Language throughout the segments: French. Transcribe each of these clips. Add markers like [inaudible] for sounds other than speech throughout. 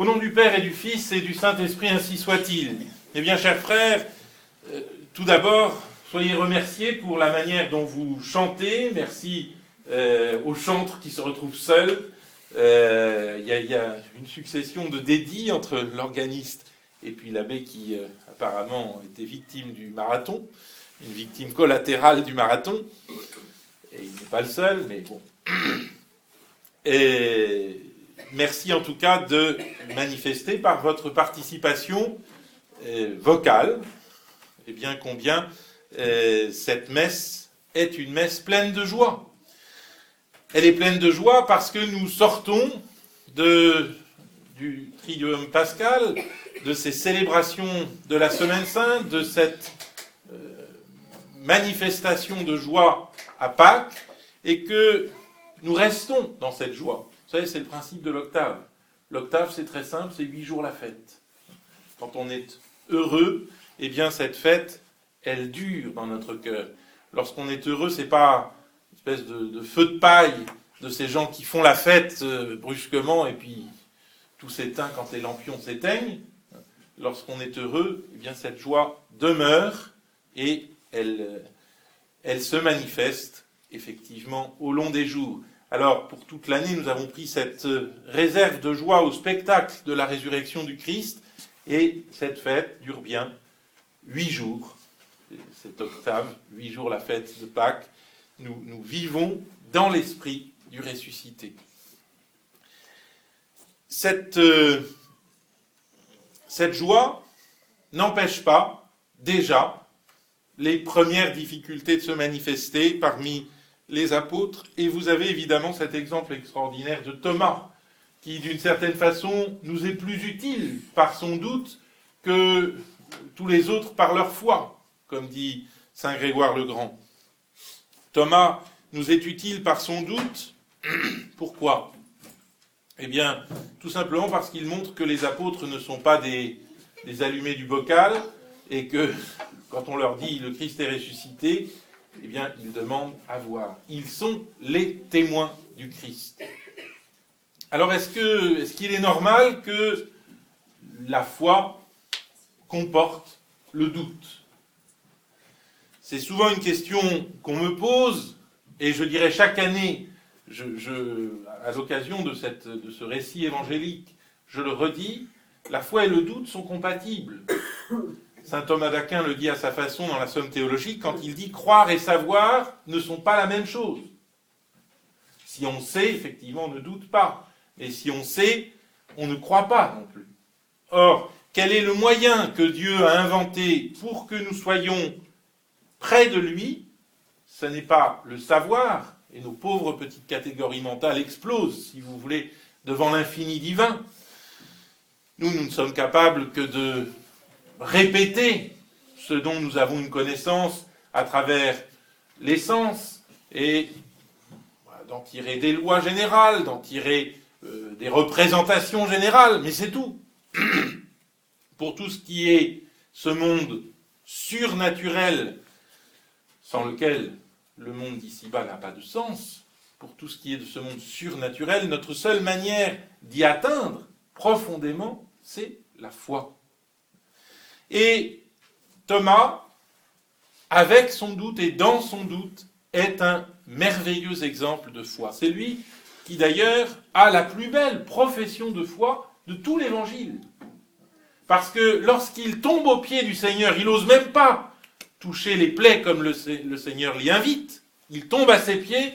Au nom du Père et du Fils et du Saint-Esprit, ainsi soit-il. Eh bien, chers frères, euh, tout d'abord, soyez remerciés pour la manière dont vous chantez. Merci euh, aux chantres qui se retrouvent seuls. Euh, Il y, a une succession de dédits entre l'organiste et puis l'abbé qui apparemment était victime du marathon, une victime collatérale du marathon. Et il n'est pas le seul, mais bon. Et merci en tout cas de manifester par votre participation euh, vocale, et bien combien euh, cette messe est une messe pleine de joie. Elle est pleine de joie parce que nous sortons du Triduum pascal, de ces célébrations de la Semaine Sainte, de cette euh, manifestation de joie à Pâques, et que nous restons dans cette joie. Vous savez, c'est le principe de l'octave. L'octave, c'est très simple, c'est huit jours la fête. Quand on est heureux, eh bien, cette fête, elle dure dans notre cœur. Lorsqu'on est heureux, c'est pas une espèce de, feu de paille de ces gens qui font la fête euh, brusquement et puis tout s'éteint quand les lampions s'éteignent. Lorsqu'on est heureux, eh bien, cette joie demeure et elle, euh, elle se manifeste effectivement au long des jours. Alors, pour toute l'année, nous avons pris cette euh, réserve de joie au spectacle de la résurrection du Christ, et cette fête dure bien huit jours. Cette octave, huit jours la fête de Pâques, nous, vivons dans l'esprit du ressuscité. Euh, cette joie n'empêche pas déjà les premières difficultés de se manifester parmi les apôtres, et vous avez évidemment cet exemple extraordinaire de Thomas, qui d'une certaine façon nous est plus utile par son doute que tous les autres par leur foi, comme dit Saint Grégoire le Grand. Thomas nous est utile par son doute. [clears throat] Pourquoi? Eh bien, tout simplement parce qu'il montre que les apôtres ne sont pas des, allumés du bocal et que [laughs] quand on leur dit le Christ est ressuscité, eh bien, ils demandent à voir. Ils sont les témoins du Christ. Alors, est-ce qu'il est normal que la foi comporte le doute? C'est souvent une question qu'on me pose, et je dirais chaque année, à l'occasion de ce récit évangélique, je le redis, la foi et le doute sont compatibles. Saint Thomas d'Aquin le dit à sa façon dans la Somme théologique quand il dit croire et savoir ne sont pas la même chose. Si on sait, effectivement, on ne doute pas. Mais si on sait, on ne croit pas non plus. Or, quel est le moyen que Dieu a inventé pour que nous soyons près de lui? Ce n'est pas le savoir, et nos pauvres petites catégories mentales explosent, si vous voulez, devant l'infini divin. Nous, nous ne sommes capables que de répéter ce dont nous avons une connaissance à travers l'essence et d'en tirer des lois générales, d'en tirer euh, des représentations générales, mais c'est tout. [clears throat] Pour tout ce qui est ce monde surnaturel sans lequel le monde d'ici-bas n'a pas de sens, pour tout ce qui est de ce monde surnaturel, notre seule manière d'y atteindre profondément, c'est la foi. Et Thomas, avec son doute et dans son doute, est un merveilleux exemple de foi. C'est lui qui d'ailleurs a la plus belle profession de foi de tout l'évangile. Parce que lorsqu'il tombe aux pieds du Seigneur, il n'ose même pas toucher les plaies comme le, le Seigneur l'y invite. Il tombe à ses pieds,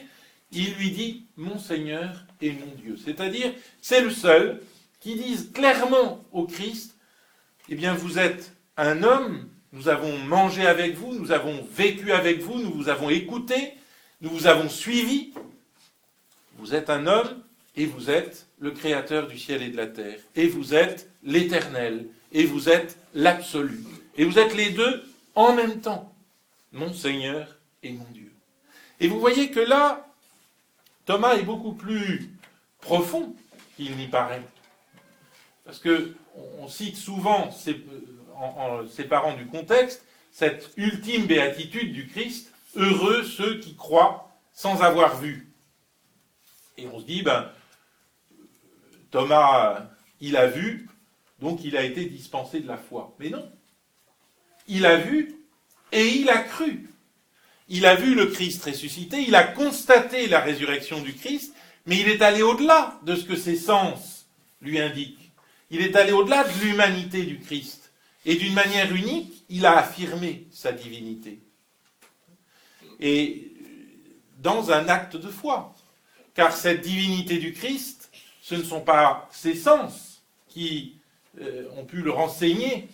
il lui dit Mon Seigneur et mon Dieu. C'est-à-dire, c'est le seul qui dise clairement au Christ Eh bien, vous êtes un homme, nous avons mangé avec vous, nous avons vécu avec vous, nous vous avons écouté, nous vous avons suivi. Vous êtes un homme et vous êtes le créateur du ciel et de la terre. Et vous êtes l'éternel. Et vous êtes l'absolu. Et vous êtes les deux en même temps. Mon Seigneur et mon Dieu. Et vous voyez que là, Thomas est beaucoup plus profond qu'il n'y paraît. Parce que on cite souvent ces, en, séparant du contexte, cette ultime béatitude du Christ, heureux ceux qui croient sans avoir vu. Et on se dit, ben, Thomas il a vu, donc il a été dispensé de la foi. Mais non. Il a vu et il a cru. Il a vu le Christ ressuscité, il a constaté la résurrection du Christ, mais il est allé au-delà de ce que ses sens lui indiquent. Il est allé au-delà de l'humanité du Christ. Et d'une manière unique, il a affirmé sa divinité. Et dans un acte de foi. Car cette divinité du Christ, ce ne sont pas ses sens qui euh, ont pu le renseigner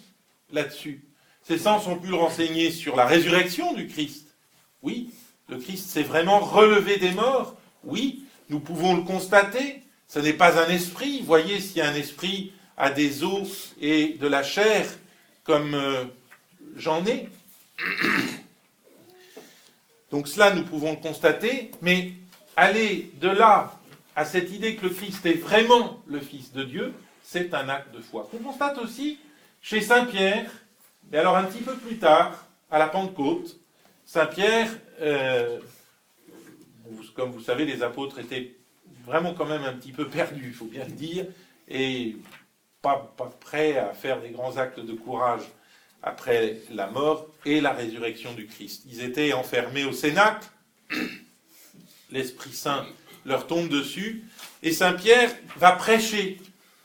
là-dessus. Ses sens ont pu le renseigner sur la résurrection du Christ. Oui, le Christ s'est vraiment relevé des morts. Oui, nous pouvons le constater. Ce n'est pas un esprit. Voyez, si un esprit a des os et de la chair, comme euh, j'en ai. Donc cela, nous pouvons le constater, mais aller de là à cette idée que le Christ est vraiment le Fils de Dieu, c'est un acte de foi. On constate aussi chez Saint Pierre, et alors un petit peu plus tard, à la Pentecôte, Saint Pierre, euh, comme vous savez, les apôtres étaient vraiment quand même un petit peu perdus, il faut bien le dire, et pas, prêts à faire des grands actes de courage après la mort et la résurrection du Christ. Ils étaient enfermés au Cénacle, [coughs] l'Esprit Saint leur tombe dessus, et Saint Pierre va prêcher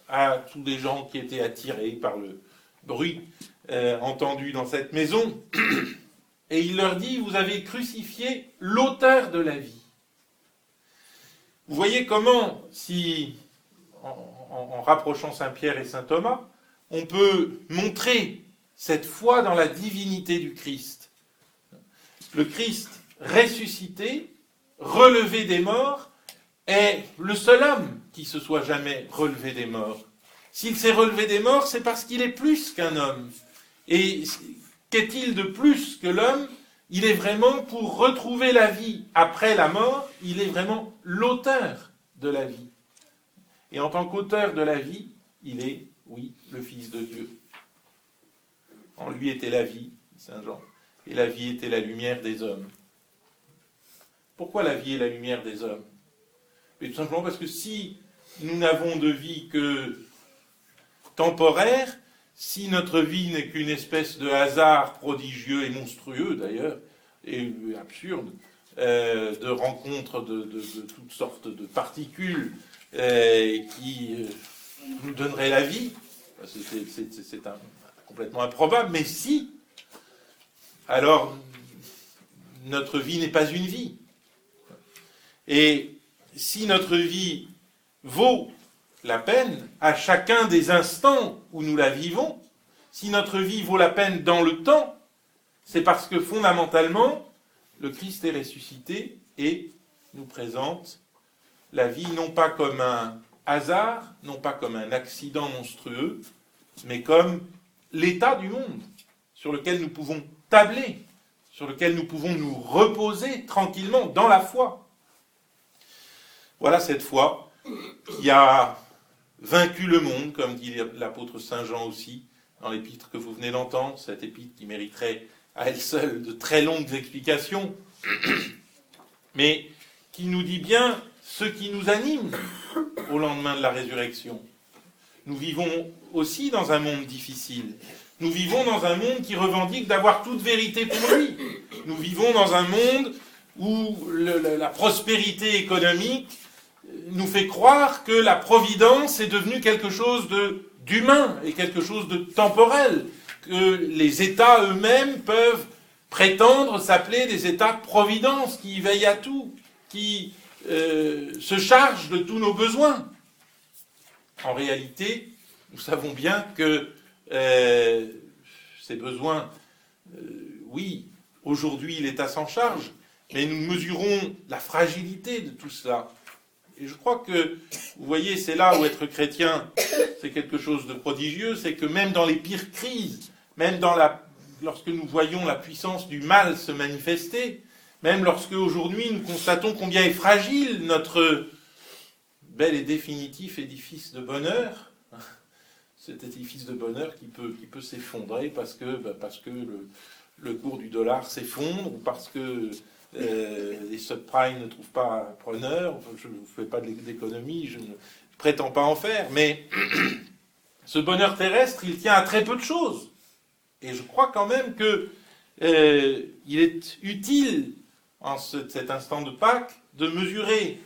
à tous les gens qui étaient attirés par le bruit euh, entendu dans cette maison, [coughs] et il leur dit, vous avez crucifié l'auteur de la vie. Vous voyez comment, si, rapprochant Saint Pierre et Saint Thomas, on peut montrer cette foi dans la divinité du Christ. Le Christ ressuscité, relevé des morts, est le seul homme qui se soit jamais relevé des morts. S'il s'est relevé des morts, c'est parce qu'il est plus qu'un homme. Et qu'est-il de plus que l'homme? Il est vraiment, pour retrouver la vie après la mort, il est vraiment l'auteur de la vie. Et en tant qu'auteur de la vie, il est, oui, le Fils de Dieu. En lui était la vie, Saint Jean, et la vie était la lumière des hommes. Pourquoi la vie est la lumière des hommes? Tout simplement parce que si nous n'avons de vie que temporaire, si notre vie n'est qu'une espèce de hasard prodigieux et monstrueux d'ailleurs, et absurde, euh, de rencontres de, toutes sortes de particules euh, qui euh, nous donneraient la vie, c'est complètement improbable, mais si, alors notre vie n'est pas une vie. Et si notre vie vaut la peine à chacun des instants où nous la vivons, si notre vie vaut la peine dans le temps, c'est parce que fondamentalement, le Christ est ressuscité et nous présente la vie non pas comme un hasard, non pas comme un accident monstrueux, mais comme l'état du monde sur lequel nous pouvons tabler, sur lequel nous pouvons nous reposer tranquillement dans la foi. Voilà cette foi qui a vaincu le monde, comme dit l'apôtre Saint Jean aussi, dans l'épître que vous venez d'entendre, cette épître qui mériterait à elle seule de très longues explications, mais qui nous dit bien ce qui nous anime au lendemain de la résurrection. Nous vivons aussi dans un monde difficile. Nous vivons dans un monde qui revendique d'avoir toute vérité pour lui. Nous vivons dans un monde où la prospérité économique nous fait croire que la providence est devenue quelque chose d'humain et quelque chose de temporel, que les États eux-mêmes peuvent prétendre s'appeler des États de providence qui veillent à tout, qui euh, se chargent de tous nos besoins. En réalité, nous savons bien que euh, ces besoins, euh, oui, aujourd'hui l'État s'en charge, mais nous mesurons la fragilité de tout cela. Et je crois que, vous voyez, c'est là où être chrétien, c'est quelque chose de prodigieux, c'est que même dans les pires crises, même lorsque nous voyons la puissance du mal se manifester, même lorsque aujourd'hui nous constatons combien est fragile notre bel et définitif édifice de bonheur, [laughs] cet édifice de bonheur qui peut, qui peut s'effondrer parce que, bah, parce que le, cours du dollar s'effondre ou parce que euh, les subprimes ne trouvent pas preneur. je ne fais pas d'économie, je ne prétends pas en faire, mais [clears throat] ce bonheur terrestre, il tient à très peu de choses. Et je crois quand même qu'il euh, est utile, en cet instant de Pâques, de mesurer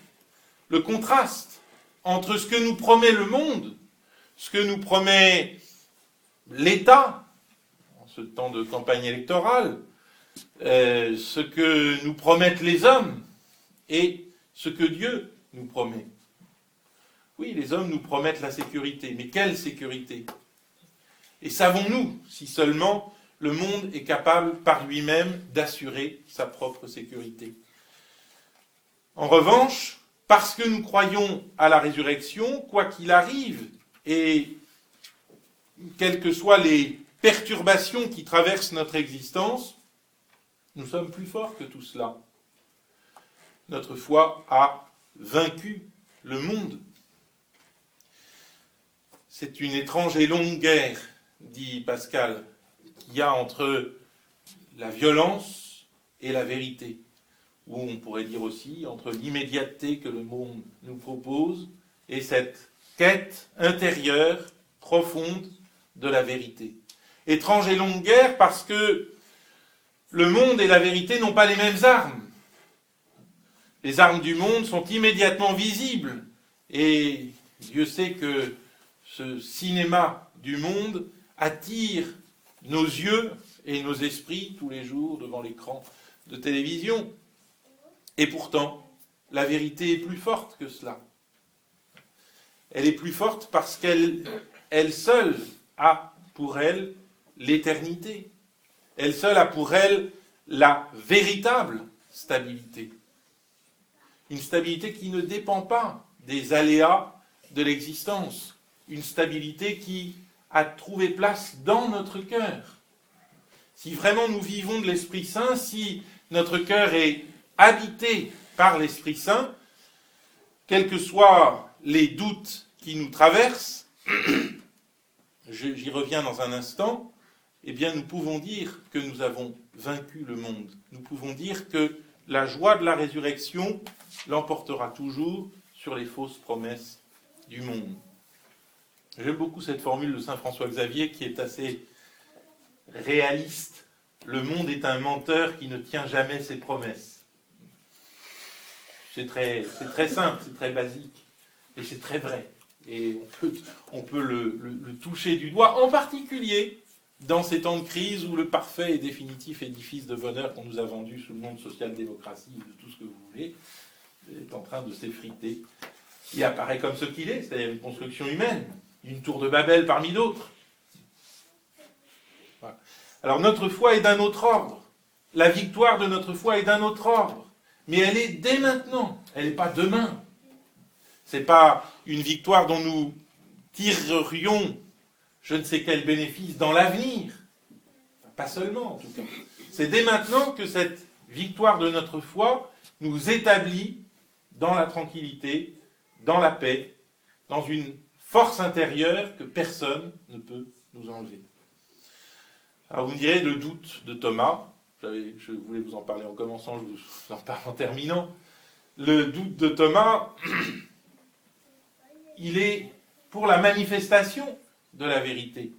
le contraste entre ce que nous promet le monde, ce que nous promet l'État, en ce temps de campagne électorale, euh, ce que nous promettent les hommes et ce que Dieu nous promet. Oui, les hommes nous promettent la sécurité, mais quelle sécurité? Et savons-nous si seulement le monde est capable par lui-même d'assurer sa propre sécurité En revanche, parce que nous croyons à la résurrection, quoi qu'il arrive, et quelles que soient les perturbations qui traversent notre existence, nous sommes plus forts que tout cela. Notre foi a vaincu le monde. C'est une étrange et longue guerre, dit Pascal, qu'il y a entre la violence et la vérité ou on pourrait dire aussi entre l'immédiateté que le monde nous propose et cette quête intérieure profonde de la vérité. Étrange et longue guerre parce que le monde et la vérité n'ont pas les mêmes armes. Les armes du monde sont immédiatement visibles et Dieu sait que ce cinéma du monde attire nos yeux et nos esprits tous les jours devant l'écran de télévision. Et pourtant, la vérité est plus forte que cela. Elle est plus forte parce qu'elle elle seule a pour elle l'éternité. Elle seule a pour elle la véritable stabilité. Une stabilité qui ne dépend pas des aléas de l'existence. Une stabilité qui a trouvé place dans notre cœur. Si vraiment nous vivons de l'Esprit Saint, si notre cœur est habité par l'Esprit Saint, quels que soient les doutes qui nous traversent, [clears throat] j'y reviens dans un instant, eh bien nous pouvons dire que nous avons vaincu le monde. Nous pouvons dire que la joie de la résurrection l'emportera toujours sur les fausses promesses du monde. J'aime beaucoup cette formule de Saint François Xavier qui est assez réaliste. Le monde est un menteur qui ne tient jamais ses promesses. C'est très, très simple, c'est très basique, et c'est très vrai. Et on peut, on peut le, le, toucher du doigt, en particulier dans ces temps de crise où le parfait et définitif édifice de bonheur qu'on nous a vendu sous le nom de social-démocratie ou de tout ce que vous voulez est en train de s'effriter. Il apparaît comme ce qu'il est, c'est-à-dire une construction humaine, une tour de Babel parmi d'autres. Alors notre foi est d'un autre ordre. La victoire de notre foi est d'un autre ordre mais elle est dès maintenant, elle n'est pas demain. Ce n'est pas une victoire dont nous tirerions je ne sais quel bénéfice dans l'avenir. Pas seulement, en tout cas. C'est dès maintenant que cette victoire de notre foi nous établit dans la tranquillité, dans la paix, dans une force intérieure que personne ne peut nous enlever. Alors vous me direz le doute de Thomas, je voulais vous en parler en commençant, je vous [laughs] en parle en terminant. Le doute de Thomas, [clears throat] il est pour la manifestation de la vérité.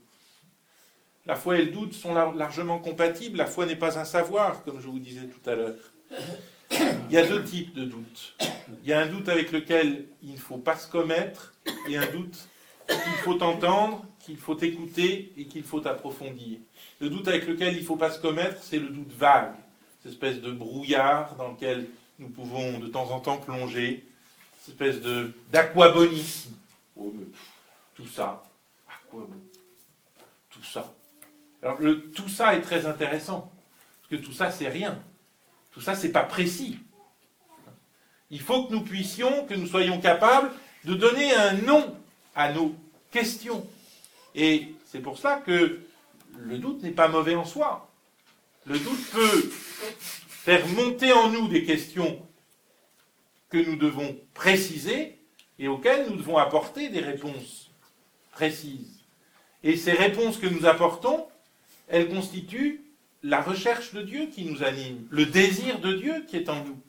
La foi et le doute sont largement compatibles. La foi n'est pas un savoir, comme je vous disais tout à l'heure. Il y a deux types de doutes. Il y a un doute avec lequel il ne faut pas se commettre et un doute qu'il faut entendre, qu'il faut écouter et qu'il faut approfondir. Le doute avec lequel il ne faut pas se commettre, c'est le doute vague, cette espèce de brouillard dans lequel nous pouvons de temps en temps plonger, cette espèce de d'aquabonisme. Oh, tout ça, Tout ça. Alors, le, tout ça est très intéressant, parce que tout ça, c'est rien. Tout ça, c'est pas précis. Il faut que nous puissions, que nous soyons capables de donner un nom à nos questions. Et c'est pour ça que le doute n'est pas mauvais en soi. Le doute peut faire monter en nous des questions que nous devons préciser et auxquelles nous devons apporter des réponses précises. Et ces réponses que nous apportons, elles constituent la recherche de Dieu qui nous anime, le désir de Dieu qui est en nous.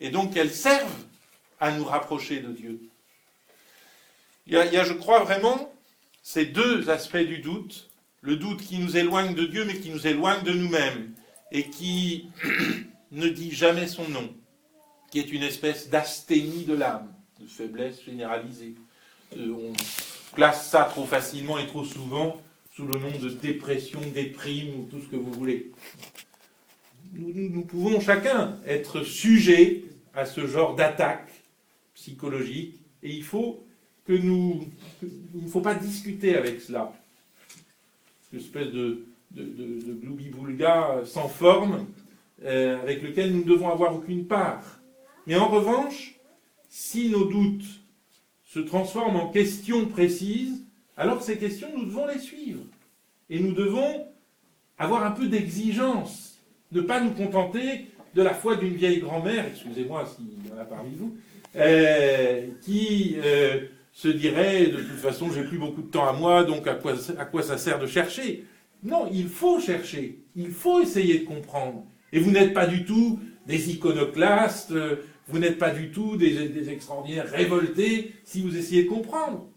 Et donc elles servent à nous rapprocher de Dieu. Il y a, je crois vraiment, ces deux aspects du doute, le doute qui nous éloigne de Dieu mais qui nous éloigne de nous-mêmes et qui [clears throat] ne dit jamais son nom, qui est une espèce d'asthénie de l'âme, de faiblesse généralisée. Euh, on classe ça trop facilement et trop souvent sous le nom de dépression, déprime ou tout ce que vous voulez. Nous, pouvons chacun être sujet à ce genre d'attaque psychologique et il faut que nous. ne faut pas discuter avec cela. Une espèce de, de, sans forme euh, avec lequel nous ne devons avoir aucune part. Mais en revanche, si nos doutes se transforment en questions précises, alors ces questions, nous devons les suivre. Et nous devons avoir un peu d'exigence, ne pas nous contenter de la foi d'une vieille grand-mère, excusez-moi s'il y en a parmi vous, euh, qui euh, se dirait de toute façon j'ai plus beaucoup de temps à moi, donc à quoi, ça sert de chercher? Non, il faut chercher, il faut essayer de comprendre. Et vous n'êtes pas du tout des iconoclastes, vous n'êtes pas du tout des extraordinaires révoltés si vous essayez de comprendre.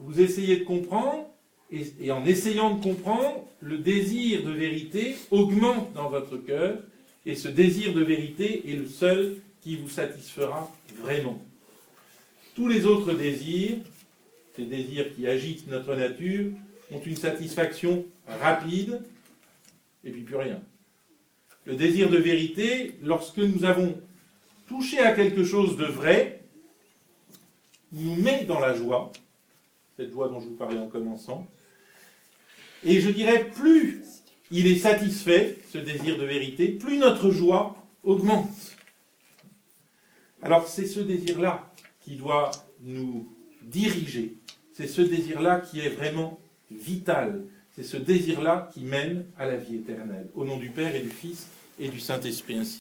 Vous essayez de comprendre, et, en essayant de comprendre, le désir de vérité augmente dans votre cœur, et ce désir de vérité est le seul qui vous satisfera vraiment. Tous les autres désirs, ces désirs qui agitent notre nature, ont une satisfaction rapide et puis plus rien. Le désir de vérité, lorsque nous avons touché à quelque chose de vrai, nous met dans la joie, cette joie dont je vous parlais en commençant. Et je dirais, plus il est satisfait, ce désir de vérité, plus notre joie augmente. Alors c'est ce désir-là qui doit nous diriger. C'est ce désir-là qui est vraiment vital. C'est ce désir-là qui mène à la vie éternelle. Au nom du Père et du Fils et du Saint-Esprit ainsi.